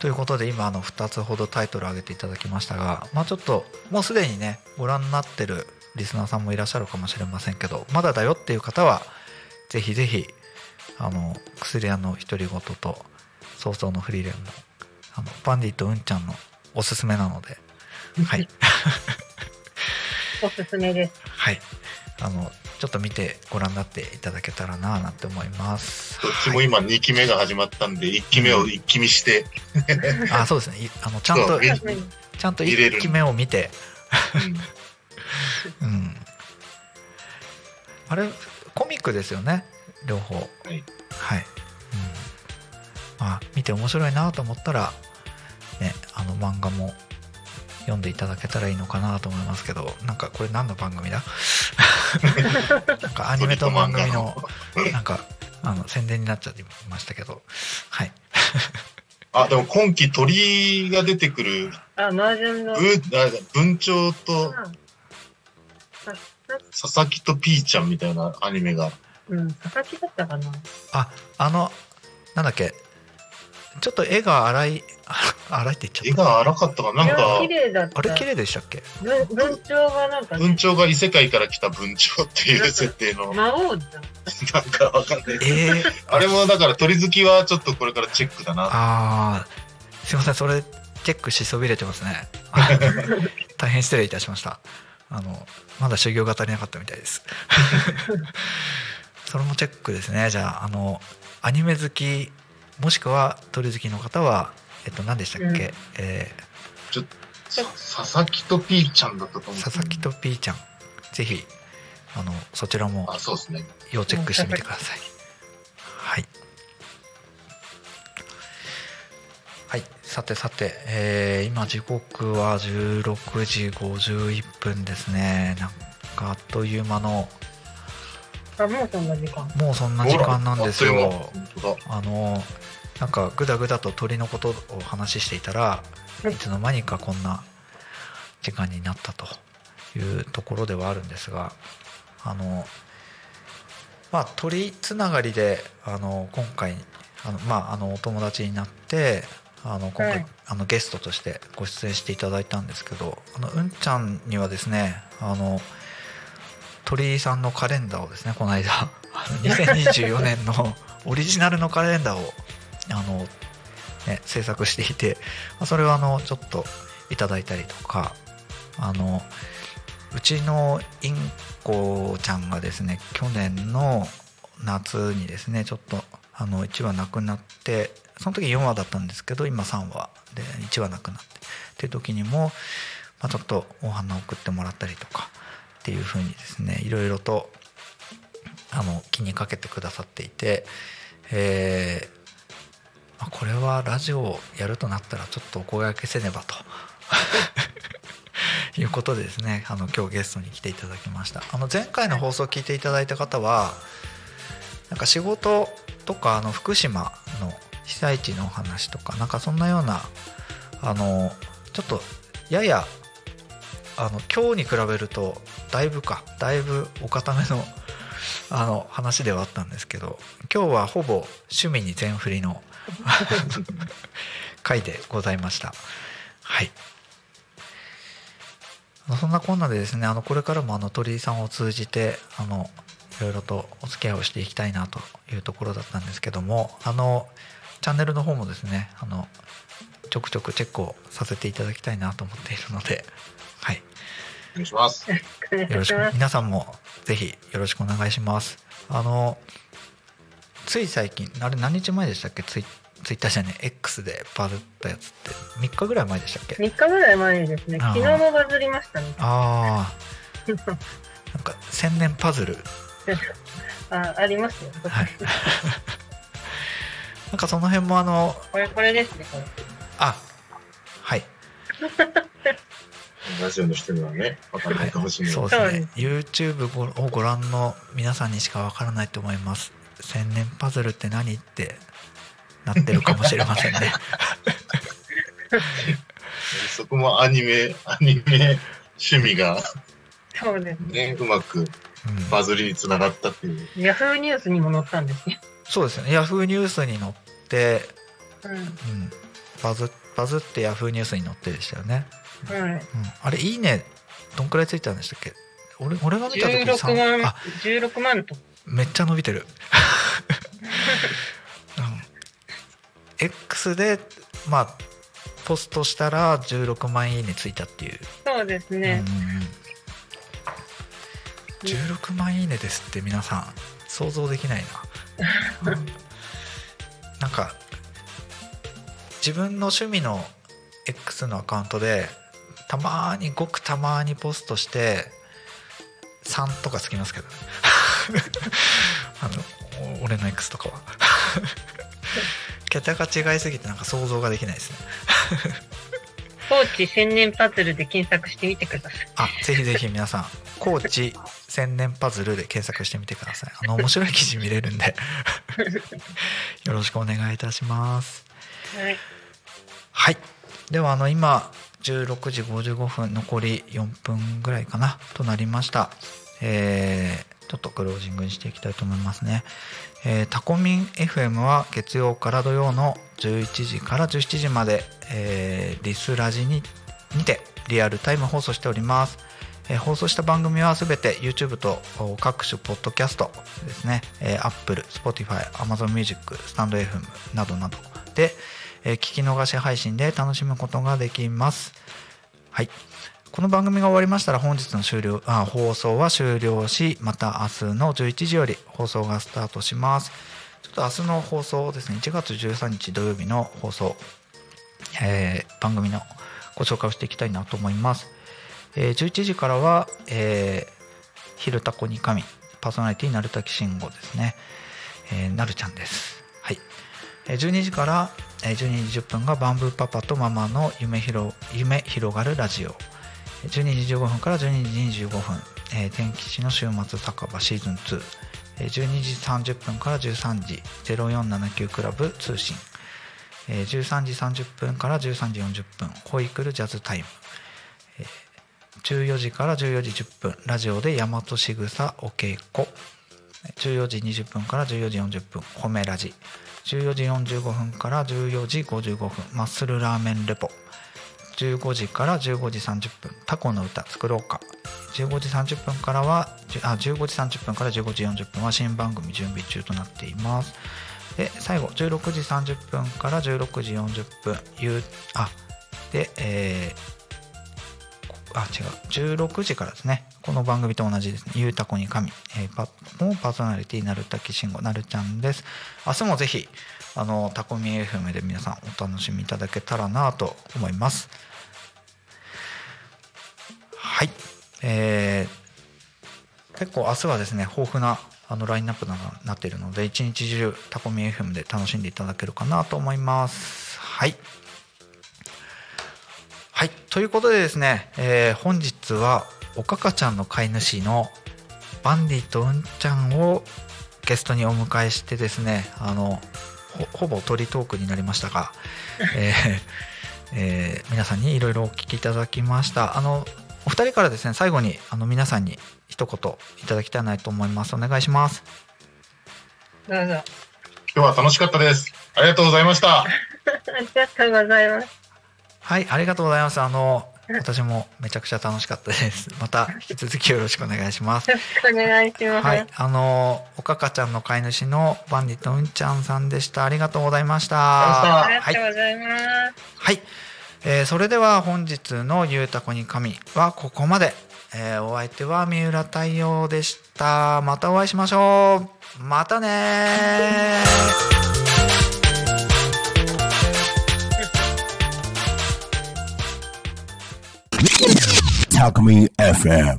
ということで今あの2つほどタイトル挙げていただきましたがまあちょっともうすでにねご覧になってるリスナーさんもいらっしゃるかもしれませんけどまだだよっていう方はぜひぜひあの薬屋の独り言と早々のフリーレンもあのバンディとうんちゃんのおすすめなのではい おすすめです。はいあのちょっと見てご覧になっていただけたらななんて思います。どっちも今2期目が始まったんで、1期目を一気見して、あそうですね。いあのちゃんとちゃんと見れる1期目を見て。うん。うん。あれコミックですよね。両方。はい。はい、うん、まあ見て面白いなと思ったらねあの漫画も読んでいただけたらいいのかなと思いますけどなんかこれ何の番組だ？なんかアニメと番組の なんかあの宣伝になっちゃってましたけど。はい。あ、でも今期鳥が出てくる、あ、麻雀の。ぶあ文鳥とあ佐々木とピーちゃんみたいなアニメが、うん、佐々木だったかな。ああのなんだっけちょっと絵が荒いあ 荒いって言っちゃった。絵が荒かったかな、なんか。綺、麗だった。あれ綺麗でしたっけ？文文鳥がなんか、文鳥が異世界から来た文鳥っていう設定の、魔王じゃん。なんかわかんない。えー、あれもだから鳥好きはちょっとこれからチェックだな。あー。すいませんそれチェックしそびれてますね。大変失礼いたしました。あのまだ修行が足りなかったみたいです。それもチェックですね。じゃああのアニメ好きもしくは鳥好きの方はえっと何でしたっけ、うんえさ佐々木とピーちゃんだったと思う。ー佐々木とピーちゃんぜひあのそちらもあ、そうですね。要チェックしてみてください。はい。はい、さてさて、えー今時刻は16時51分ですね。なんかあっという間の、あ、もうそんな時間。もうそんな時間なんですよ。あの、なんかぐだぐだと鳥のことを話していたら、うんいつの間にかこんな時間になったというところではあるんですが、あの、まあ、鳥つながりであの今回あの、まあ、あのお友達になってあの今回、はい。あのゲストとしてご出演していただいたんですけどあのうんちゃんにはですねあの鳥居さんのカレンダーをですねこの間 あの 2024年のオリジナルのカレンダーをあの、ね、制作していてまそれをあのちょっといただいたりとかあのうちのインコちゃんがですね去年の夏にですねちょっとあの1話なくなってその時4話だったんですけど今3話で1話なくなって。っていう時にも、まあ、ちょっとお花を送ってもらったりとかっていう風にですねいろいろとあの気にかけてくださっていて、えー、これはラジオをやるとなったらちょっとお声がけせねばと。いうことでですねあの今日ゲストに来ていただきました。あの前回の放送を聞いていただいた方はなんか仕事とかあの福島の被災地のお話とかなんかそんなようなあのちょっとややあの今日に比べるとだいぶかだいぶお固めのあの話ではあったんですけど今日はほぼ趣味に全振りの 回でございました。はい。そんなこんなでですねあのこれからもあの鳥居さんを通じてあのいろいろとお付き合いをしていきたいなというところだったんですけどもあのチャンネルの方もですねあのちょくちょくチェックをさせていただきたいなと思っているのではい。お願いします。よろしく皆さんもぜひよろしくお願いします。あのつい最近あれ何日前でしたっけ？ツイツイッターじゃね X でバズったやつって。3日ぐらい前でしたっけ？3日ぐらい前にですね、昨日もバズりましたね。ああ。なんか千年パズル。あ、ありますよ。はい。なんかその辺もあのこれ、これですね、これ。あはい。ラジオの人にはね、わからないかもしれない。そうですね。YouTube ごをご覧の皆さんにしかわからないと思います千年パズルって何ってなってるかもしれませんね そこもアニメ、アニメ趣味がそうですね。ね、うまくうんバズりにつながったっていう。ヤフーニュースにも載ったんですね。そうですねヤフーニュースに載って、うん。うん、バズバズってヤフーニュースに載ってでしたよね、はい。うん、あれいいねどんくらいついたんでしたっけ？俺俺が見た時16三万あ、16万と。めっちゃ伸びてる、うん、X でまあポストしたら16万いいねついたっていう、そうですね。うん、16万いいねですって皆さん想像できないな、うん。なんか自分の趣味の X のアカウントでたまーにごくたまーにポストして3とかつきますけどねあのお俺の X とかは。桁が違いすぎてなんか想像ができないですね。高知千年パズルで検索してみてください。あぜひぜひ皆さん高知千年パズルで検索してみてください。あの面白い記事見れるんで。よろしくお願いいたします。はい。はい。ではあの今16時55分残り4分ぐらいかなとなりました。えーちょっとクロージングにしていきたいと思いますね、えータコミン FM は月曜から土曜の11時から17時まで、えーリスラジににてリアルタイム放送しております、えー放送した番組はすべて YouTube と各種ポッドキャストですね、えー Apple、Spotify、Amazon Music、スタンド FM などなどで、えー聞き逃し配信で楽しむことができます。はい。この番組が終わりましたら本日の終了あ放送は終了しまた明日の11時より放送がスタートします。ちょっと明日の放送ですね1月13日土曜日の放送、えー番組のご紹介をしていきたいなと思います、えー11時からは、えー昼タコに神パーソナリティなるたきしんごですね、えーなるちゃんです。はい。12時から12時10分がバンブーパパとママの夢広夢広がるラジオ。12時15分から12時25分、えー天吉の週末酒場シーズン2えー12時30分から13時0479クラブ通信。えー13時30分から13時40分ホイクルジャズタイム。えー14時から14時10分ラジオで大和しぐさお稽古。14時20分から14時40分褒めラジ。14時45分から14時55分マッスルラーメンレポ。15時から15時30分タコの歌作ろうか。15時30分からはあ15時30分から15時40分は新番組準備中となっています。で最後16時30分から16時40分ゆあでえーあ違う16時からですね。この番組と同じですね「ゆうたこに神」えーパもパーソナリティなるたきしんごなるちゃんです。明日もぜひあのタコミ FM で皆さんお楽しみいただけたらなと思います。はい。えー結構明日はですね豊富なあのラインナップになっているので一日中タコミ FM で楽しんでいただけるかなと思います。はい。はい。ということでですね、えー本日はおかかちゃんの飼い主のバンディとうんちゃんをゲストにお迎えしてですねあのほほぼ鳥トークになりましたが、えーえー皆さんにいろいろお聞きいただきましたあのお二人からですね最後にあの皆さんに一言いただきたいなと思いますお願いしますどうぞ。今日は楽しかったです。ありがとうございました。ありがとうございます。はいありがとうございますあの 私もめちゃくちゃ楽しかったです また引き続きよろしくお願いしますよろしくお願いします。はい、あのおかかちゃんの飼い主のバンディットうんちゃんさんでした。ありがとうございました。ありはい、がとうございます。はい、えーそれでは本日のゆうたこに神はここまで。えーお相手は三浦太陽でした。またお会いしましょう。またね Alchemy FM.